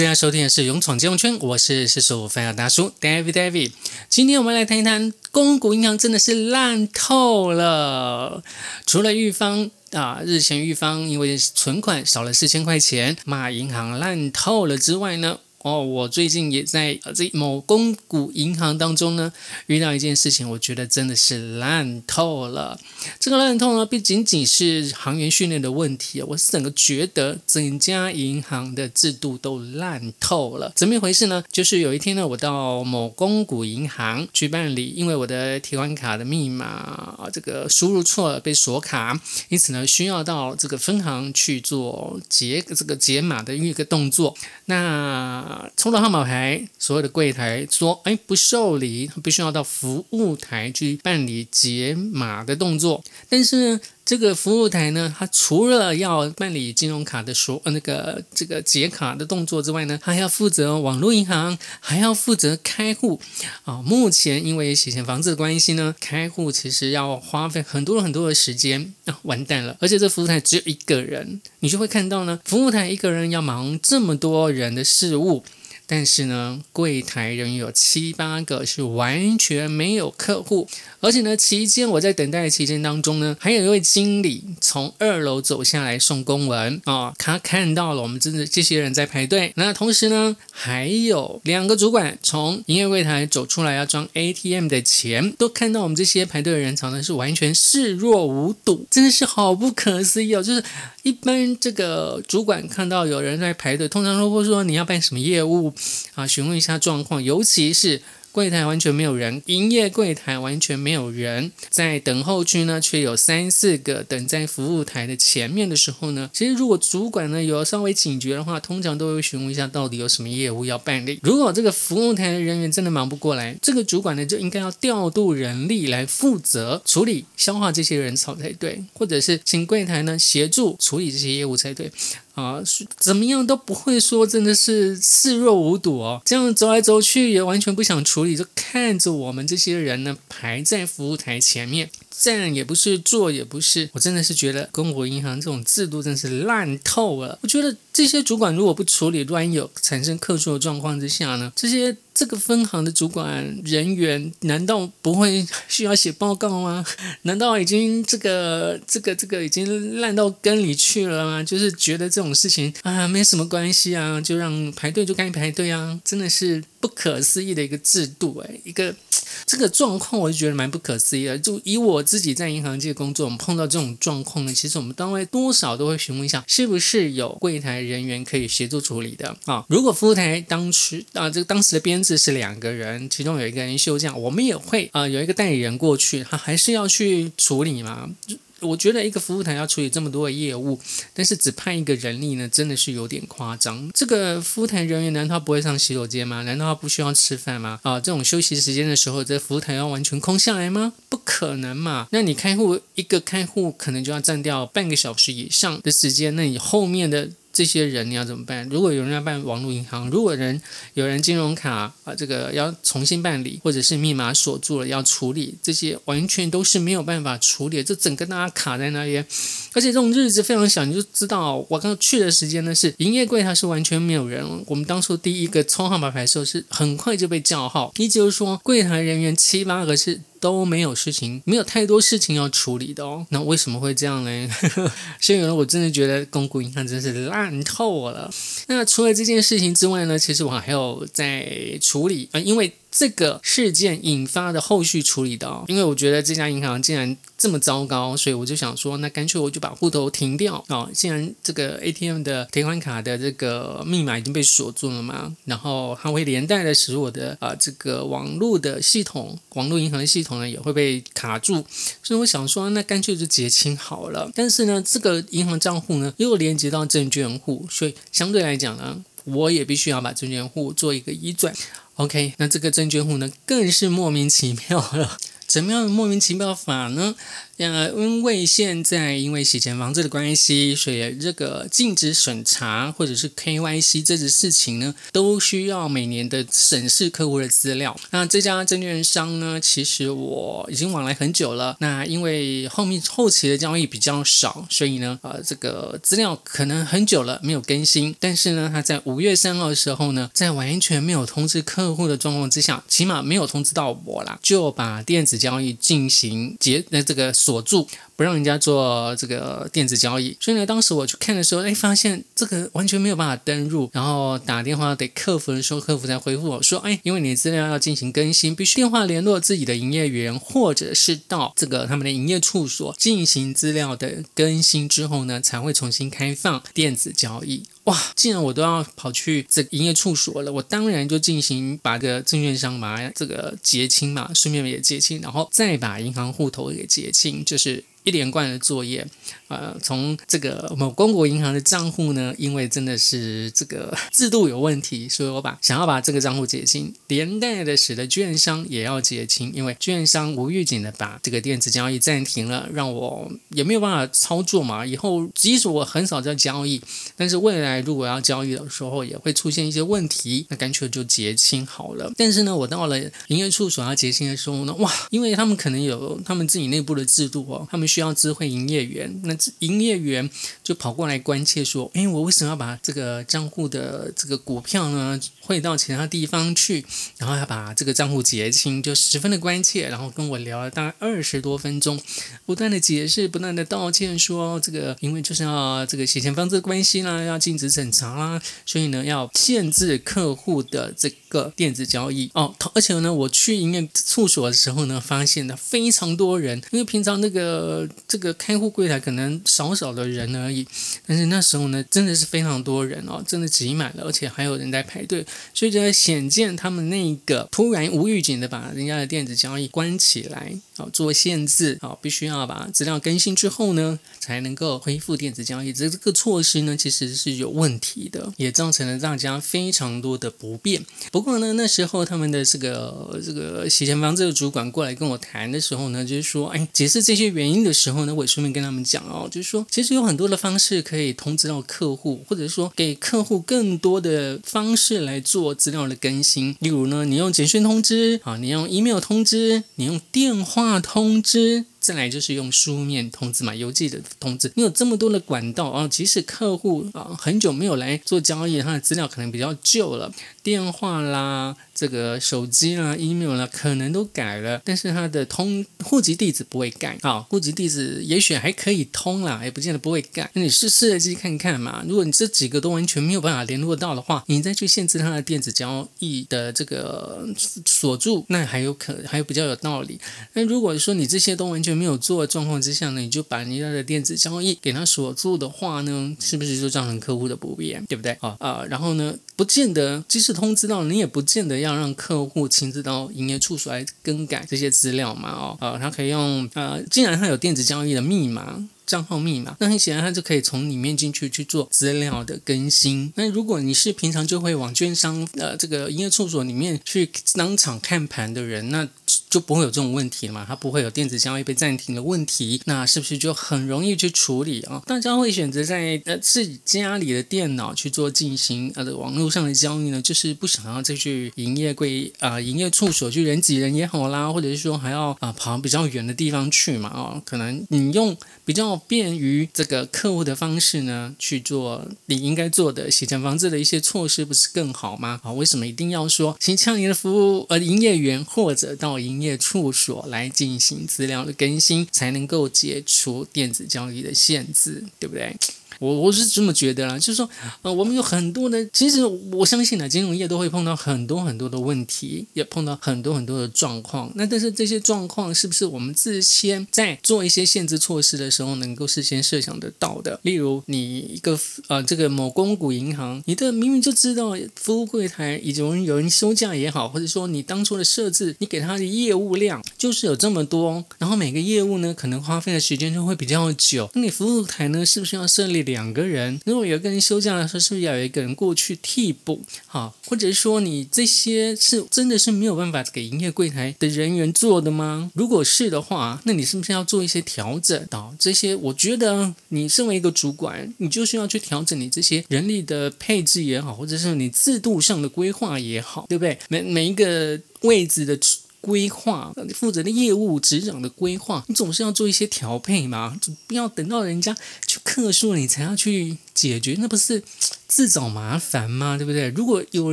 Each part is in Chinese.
现在收听的是《勇闯金融圈》，我是四十五分的大叔 David David。今天我们来谈一谈，公股银行真的是烂透了。除了玉方啊，日前玉方因为存款少了四千块钱，骂银行烂透了之外呢？哦，我最近也在这某公股银行当中呢，遇到一件事情，我觉得真的是烂透了。这个烂透呢，不仅仅是行员训练的问题，我是整个觉得整家银行的制度都烂透了。怎么一回事呢？就是有一天呢，我到某公股银行去办理，因为我的提款卡的密码这个输入错了，被锁卡，因此呢，需要到这个分行去做解这个解码的一个动作。那啊，抽到号码牌，所有的柜台说：“哎，不受理，必须要到服务台去办理解码的动作。”但是呢，这个服务台呢，它除了要办理金融卡的所呃那个这个解卡的动作之外呢，还要负责网络银行，还要负责开户啊。目前因为洗钱房子的关系呢，开户其实要花费很多很多的时间啊，完蛋了！而且这服务台只有一个人，你就会看到呢，服务台一个人要忙这么多人的事务。但是呢，柜台人有七八个是完全没有客户，而且呢，期间我在等待的期间当中呢，还有一位经理从二楼走下来送公文啊，他看到了我们真的这些人在排队。那同时呢，还有两个主管从营业柜台走出来要装 ATM 的钱，都看到我们这些排队的人潮呢，是完全视若无睹，真的是好不可思议哦！就是一般这个主管看到有人在排队，通常都会说你要办什么业务。啊，询问一下状况，尤其是。柜台完全没有人，营业柜台完全没有人，在等候区呢，却有三四个等在服务台的前面的时候呢，其实如果主管呢有稍微警觉的话，通常都会询问一下到底有什么业务要办理。如果这个服务台的人员真的忙不过来，这个主管呢就应该要调度人力来负责处理消化这些人潮才对，或者是请柜台呢协助处理这些业务才对啊，怎么样都不会说真的是视若无睹哦，这样走来走去也完全不想处。理就看着我们这些人呢排在服务台前面，站也不是，坐也不是，我真的是觉得中国银行这种制度真是烂透了。我觉得这些主管如果不处理，万一有产生客诉的状况之下呢，这些。这个分行的主管人员难道不会 需要写报告吗？难道已经这个这个这个已经烂到根里去了吗？就是觉得这种事情啊没什么关系啊，就让排队就该排队啊，真的是不可思议的一个制度哎，一个 这个状况我就觉得蛮不可思议的。就以我我自己在银行界工作，我们碰到这种状况呢，其实我们单位多少都会询问一下，是不是有柜台人员可以协助处理的啊？如果服务台当时啊这个当时的编制。是两个人，其中有一个人休假，我们也会啊有一个代理人过去，他还是要去处理嘛。我觉得一个服务台要处理这么多的业务，但是只派一个人力呢，真的是有点夸张。这个服务台人员难道不会上洗手间吗？难道他不需要吃饭吗？啊，这种休息时间的时候，这服务台要完全空下来吗？不可能嘛。那你开户一个开户可能就要占掉半个小时以上的时间，那你后面的。这些人你要怎么办？如果有人要办网络银行，如果人有人金融卡啊，这个要重新办理，或者是密码锁住了要处理，这些完全都是没有办法处理，这整个大家卡在那边，而且这种日子非常小，你就知道我刚去的时间呢是营业柜台是完全没有人，我们当初第一个抽号码牌的时候是很快就被叫号，也就是说柜台人员七八个是。都没有事情，没有太多事情要处理的哦。那为什么会这样呢？所以呢，我真的觉得公股银行真是烂透了。那除了这件事情之外呢，其实我还有在处理啊，因为。这个事件引发的后续处理的，因为我觉得这家银行竟然这么糟糕，所以我就想说，那干脆我就把户头停掉啊！既然这个 ATM 的提款卡的这个密码已经被锁住了嘛，然后它会连带的使我的啊这个网络的系统、网络银行的系统呢也会被卡住，所以我想说，那干脆就结清好了。但是呢，这个银行账户呢又连接到证券户，所以相对来讲呢，我也必须要把证券户做一个移转。OK，那这个证券户呢，更是莫名其妙了。怎么样莫名其妙法呢？呃，因为现在因为洗钱防治的关系，所以这个禁止审查或者是 KYC 这件事情呢，都需要每年的审视客户的资料。那这家证券商呢，其实我已经往来很久了。那因为后面后期的交易比较少，所以呢，呃，这个资料可能很久了没有更新。但是呢，他在五月三号的时候呢，在完全没有通知客户的状况之下，起码没有通知到我啦，就把电子交易进行结那这个。锁住，不让人家做这个电子交易。所以呢，当时我去看的时候，哎，发现这个完全没有办法登入。然后打电话给客服的时候，客服才回复我说：“哎，因为你的资料要进行更新，必须电话联络自己的营业员，或者是到这个他们的营业处所进行资料的更新之后呢，才会重新开放电子交易。”哇！既然我都要跑去这营业处所了，我当然就进行把个证券商把这个结清嘛，顺便也结清，然后再把银行户头给结清，就是。一连贯的作业，呃，从这个某公国银行的账户呢，因为真的是这个制度有问题，所以我把想要把这个账户结清，连带的使得券商也要结清，因为券商无预警的把这个电子交易暂停了，让我也没有办法操作嘛。以后即使我很少在交易，但是未来如果要交易的时候，也会出现一些问题，那干脆就结清好了。但是呢，我到了营业处所要结清的时候呢，哇，因为他们可能有他们自己内部的制度哦，他们。需要智慧营业员，那营业员就跑过来关切说：“哎，我为什么要把这个账户的这个股票呢汇到其他地方去？然后要把这个账户结清，就十分的关切。然后跟我聊了大概二十多分钟，不断的解释，不断的道歉，说这个因为就是要这个洗钱方式关系啦，要禁止审查啦，所以呢要限制客户的这个电子交易哦。而且呢，我去营业处所的时候呢，发现了非常多人，因为平常那个。这个开户柜台可能少少的人而已，但是那时候呢，真的是非常多人哦，真的挤满了，而且还有人在排队，所以就显见他们那个突然无预警的把人家的电子交易关起来，哦，做限制，好，必须要把资料更新之后呢，才能够恢复电子交易。这这个措施呢，其实是有问题的，也造成了大家非常多的不便。不过呢，那时候他们的这个这个洗钱方这个主管过来跟我谈的时候呢，就是说，哎，解释这些原因的。时候呢，我顺便跟他们讲哦，就是说，其实有很多的方式可以通知到客户，或者说给客户更多的方式来做资料的更新。例如呢，你用简讯通知啊，你用 email 通知，你用电话通知。再来就是用书面通知嘛，邮寄的通知。你有这么多的管道啊，即使客户啊很久没有来做交易，他的资料可能比较旧了，电话啦、这个手机啦、email 啦，可能都改了，但是他的通户籍地址不会改啊。户籍地址也许还可以通啦，也不见得不会改。那你试试着去看看嘛。如果你这几个都完全没有办法联络到的话，你再去限制他的电子交易的这个锁住，那还有可还有比较有道理。那如果说你这些都完全没有做的状况之下呢，你就把人家的电子交易给他锁住的话呢，是不是就造成客户的不便，对不对？啊啊，然后呢，不见得即使通知到你，也不见得要让客户亲自到营业处所来更改这些资料嘛？哦，啊，他可以用呃，既然他有电子交易的密码。账号密码，那很显然他就可以从里面进去去做资料的更新。那如果你是平常就会往券商呃这个营业处所里面去当场看盘的人，那就不会有这种问题了嘛？他不会有电子交易被暂停的问题，那是不是就很容易去处理啊？大家会选择在呃自己家里的电脑去做进行呃网络上的交易呢？就是不想要再去营业柜啊营业处所去人挤人也好啦，或者是说还要啊跑比较远的地方去嘛？哦，可能你用比较。便于这个客户的方式呢去做你应该做的洗钱防治的一些措施，不是更好吗？啊，为什么一定要说请向你的服务呃营业员或者到营业处所来进行资料的更新，才能够解除电子交易的限制，对不对？我我是这么觉得啦，就是说，呃，我们有很多的，其实我相信呢，金融业都会碰到很多很多的问题，也碰到很多很多的状况。那但是这些状况是不是我们事先在做一些限制措施的时候，能够事先设想得到的？例如，你一个呃，这个某公股银行，你的明明就知道服务柜台已经有人休假也好，或者说你当初的设置，你给他的业务量就是有这么多，然后每个业务呢，可能花费的时间就会比较久。那你服务台呢，是不是要设立？两个人，如果有一个人休假的时候，是不是要有一个人过去替补？好，或者说你这些是真的是没有办法给营业柜台的人员做的吗？如果是的话，那你是不是要做一些调整？到这些，我觉得你身为一个主管，你就需要去调整你这些人力的配置也好，或者是你制度上的规划也好，对不对？每每一个位置的。规划，你负责的业务执掌的规划，你总是要做一些调配嘛，不要等到人家去客诉你才要去解决，那不是自找麻烦吗？对不对？如果有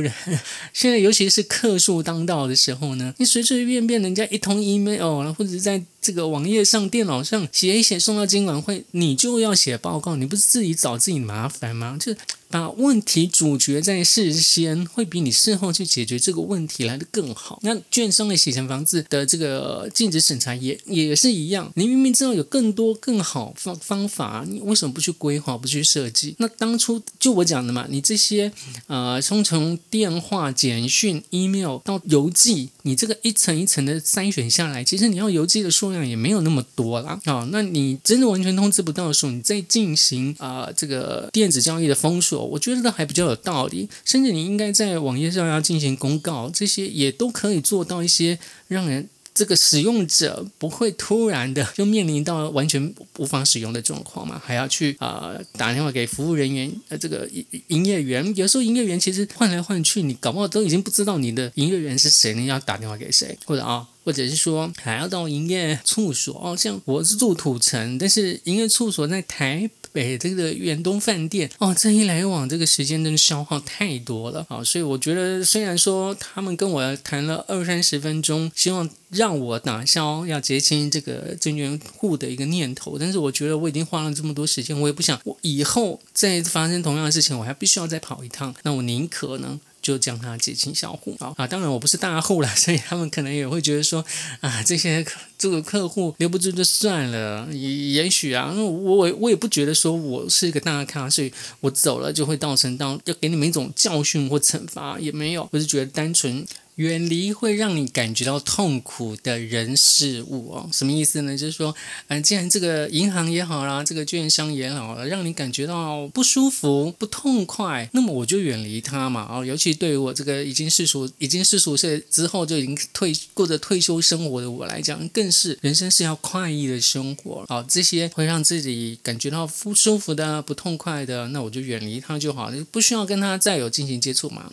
人 现在尤其是客诉当道的时候呢，你随随便便人家一通 email，或者是在这个网页上、电脑上写一写送到监管会，你就要写报告，你不是自己找自己麻烦吗？就是。把问题主角在事先，会比你事后去解决这个问题来的更好。那券商的洗钱房子的这个禁止审查也也是一样，你明明知道有更多更好方方法，你为什么不去规划、不去设计？那当初就我讲的嘛，你这些呃，从从电话、简讯、email 到邮寄，你这个一层一层的筛选下来，其实你要邮寄的数量也没有那么多啦。啊。那你真的完全通知不到的时候，你再进行啊这个电子交易的封锁。我觉得还比较有道理，甚至你应该在网页上要进行公告，这些也都可以做到一些让人这个使用者不会突然的就面临到完全无法使用的状况嘛，还要去啊打电话给服务人员呃这个营营业员，有时候营业员其实换来换去，你搞不好都已经不知道你的营业员是谁，你要打电话给谁，或者啊。或者是说还要到营业处所哦，像我是住土城，但是营业处所在台北这个远东饭店哦，这一来往这个时间真的消耗太多了啊，所以我觉得虽然说他们跟我谈了二三十分钟，希望让我打消要结清这个证券户的一个念头，但是我觉得我已经花了这么多时间，我也不想我以后再发生同样的事情，我还必须要再跑一趟，那我宁可呢。就将他结清小户啊啊！当然我不是大户了，所以他们可能也会觉得说啊，这些这个客户留不住就算了。也也许啊，我我我也不觉得说我是一个大咖，所以我走了就会造成到要给你们一种教训或惩罚，也没有，我是觉得单纯。远离会让你感觉到痛苦的人事物哦，什么意思呢？就是说，嗯，既然这个银行也好啦，这个券商也好了，让你感觉到不舒服、不痛快，那么我就远离它嘛。哦，尤其对于我这个已经世俗、已经世俗岁之后就已经退过着退休生活的我来讲，更是人生是要快意的生活。好，这些会让自己感觉到不舒服的、不痛快的，那我就远离它就好，不需要跟他再有进行接触嘛。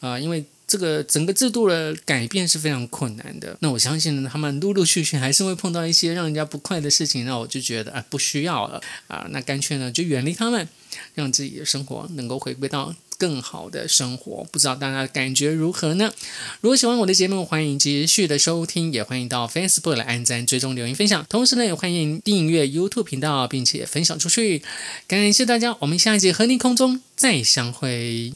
啊，因为。这个整个制度的改变是非常困难的。那我相信呢，他们陆陆续续还是会碰到一些让人家不快的事情。那我就觉得啊，不需要了啊，那干脆呢就远离他们，让自己的生活能够回归到更好的生活。不知道大家感觉如何呢？如果喜欢我的节目，欢迎继续的收听，也欢迎到 Facebook 来按赞、追踪、留言、分享。同时呢，也欢迎订阅 YouTube 频道，并且分享出去。感谢大家，我们下一节和你空中再相会。